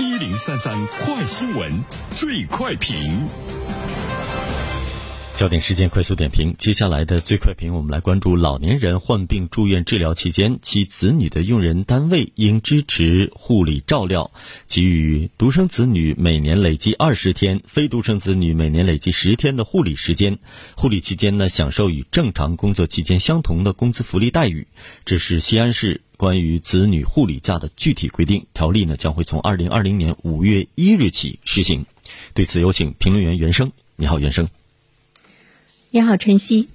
一零三三快新闻，最快评。焦点事件快速点评，接下来的最快评，我们来关注老年人患病住院治疗期间，其子女的用人单位应支持护理照料，给予独生子女每年累计二十天，非独生子女每年累计十天的护理时间。护理期间呢，享受与正常工作期间相同的工资福利待遇。这是西安市关于子女护理假的具体规定，条例呢将会从二零二零年五月一日起施行。对此，有请评论员袁生。你好，袁生。你好，晨曦。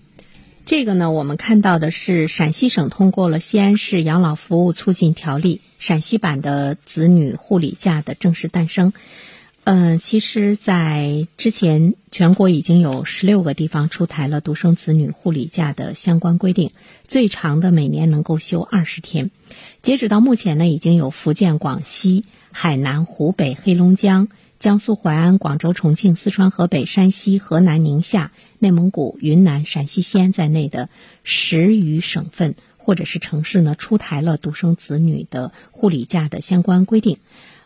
这个呢，我们看到的是陕西省通过了《西安市养老服务促进条例》陕西版的子女护理假的正式诞生。嗯，其实，在之前，全国已经有十六个地方出台了独生子女护理假的相关规定，最长的每年能够休二十天。截止到目前呢，已经有福建、广西、海南、湖北、黑龙江。江苏淮安、广州、重庆、四川、河北、山西、河南、宁夏、内蒙古、云南、陕西西安在内的十余省份或者是城市呢，出台了独生子女的护理假的相关规定。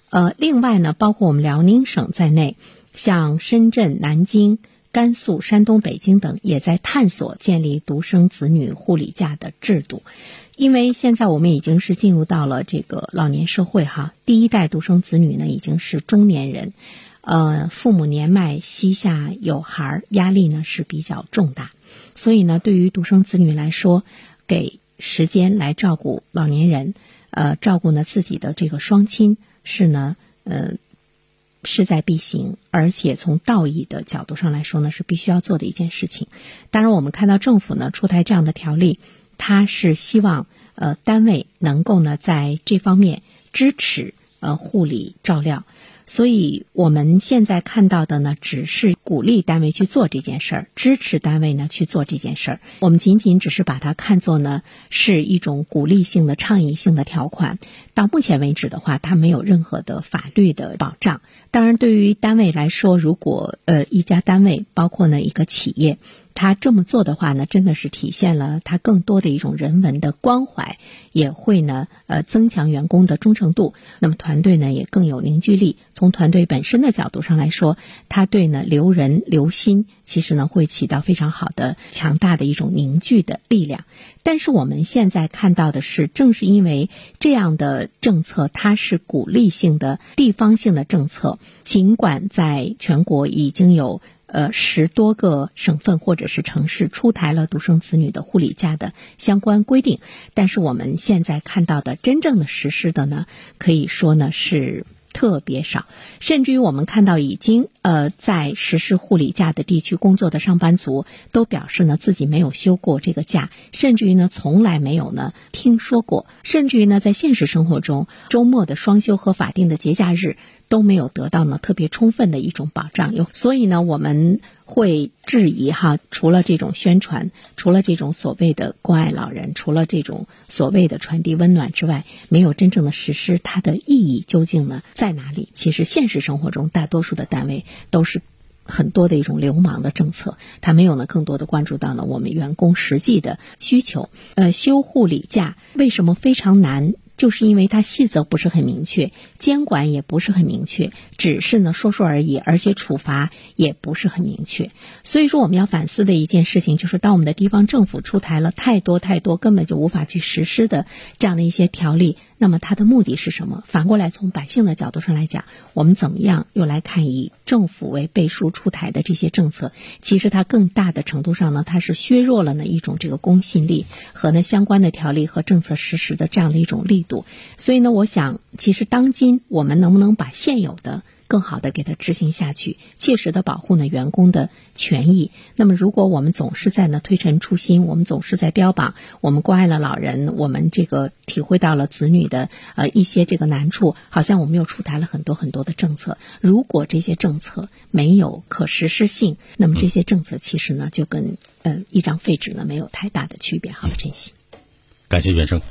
呃，另外呢，包括我们辽宁省在内，像深圳、南京、甘肃、山东、北京等，也在探索建立独生子女护理假的制度。因为现在我们已经是进入到了这个老年社会哈，第一代独生子女呢已经是中年人，呃，父母年迈膝下有孩儿，压力呢是比较重大，所以呢，对于独生子女来说，给时间来照顾老年人，呃，照顾呢自己的这个双亲是呢，呃，势在必行，而且从道义的角度上来说呢，是必须要做的一件事情。当然，我们看到政府呢出台这样的条例。他是希望呃单位能够呢在这方面支持呃护理照料，所以我们现在看到的呢只是鼓励单位去做这件事儿，支持单位呢去做这件事儿。我们仅仅只是把它看作呢是一种鼓励性的倡议性的条款。到目前为止的话，它没有任何的法律的保障。当然，对于单位来说，如果呃一家单位包括呢一个企业。他这么做的话呢，真的是体现了他更多的一种人文的关怀，也会呢，呃，增强员工的忠诚度。那么团队呢，也更有凝聚力。从团队本身的角度上来说，他对呢留人留心，其实呢会起到非常好的、强大的一种凝聚的力量。但是我们现在看到的是，正是因为这样的政策，它是鼓励性的、地方性的政策，尽管在全国已经有。呃，十多个省份或者是城市出台了独生子女的护理假的相关规定，但是我们现在看到的真正的实施的呢，可以说呢是。特别少，甚至于我们看到已经呃在实施护理假的地区工作的上班族都表示呢自己没有休过这个假，甚至于呢从来没有呢听说过，甚至于呢在现实生活中周末的双休和法定的节假日都没有得到呢特别充分的一种保障。有所以呢我们。会质疑哈，除了这种宣传，除了这种所谓的关爱老人，除了这种所谓的传递温暖之外，没有真正的实施，它的意义究竟呢在哪里？其实现实生活中，大多数的单位都是很多的一种流氓的政策，它没有呢更多的关注到呢我们员工实际的需求。呃，休护理假为什么非常难？就是因为它细则不是很明确，监管也不是很明确，只是呢说说而已，而且处罚也不是很明确。所以说，我们要反思的一件事情就是，当我们的地方政府出台了太多太多根本就无法去实施的这样的一些条例。那么它的目的是什么？反过来从百姓的角度上来讲，我们怎么样又来看以政府为背书出台的这些政策？其实它更大的程度上呢，它是削弱了呢一种这个公信力和呢相关的条例和政策实施的这样的一种力度。所以呢，我想，其实当今我们能不能把现有的？更好的给它执行下去，切实的保护呢员工的权益。那么，如果我们总是在呢推陈出新，我们总是在标榜我们关爱了老人，我们这个体会到了子女的呃一些这个难处，好像我们又出台了很多很多的政策。如果这些政策没有可实施性，那么这些政策其实呢就跟呃一张废纸呢没有太大的区别。好了，珍惜。感谢袁生。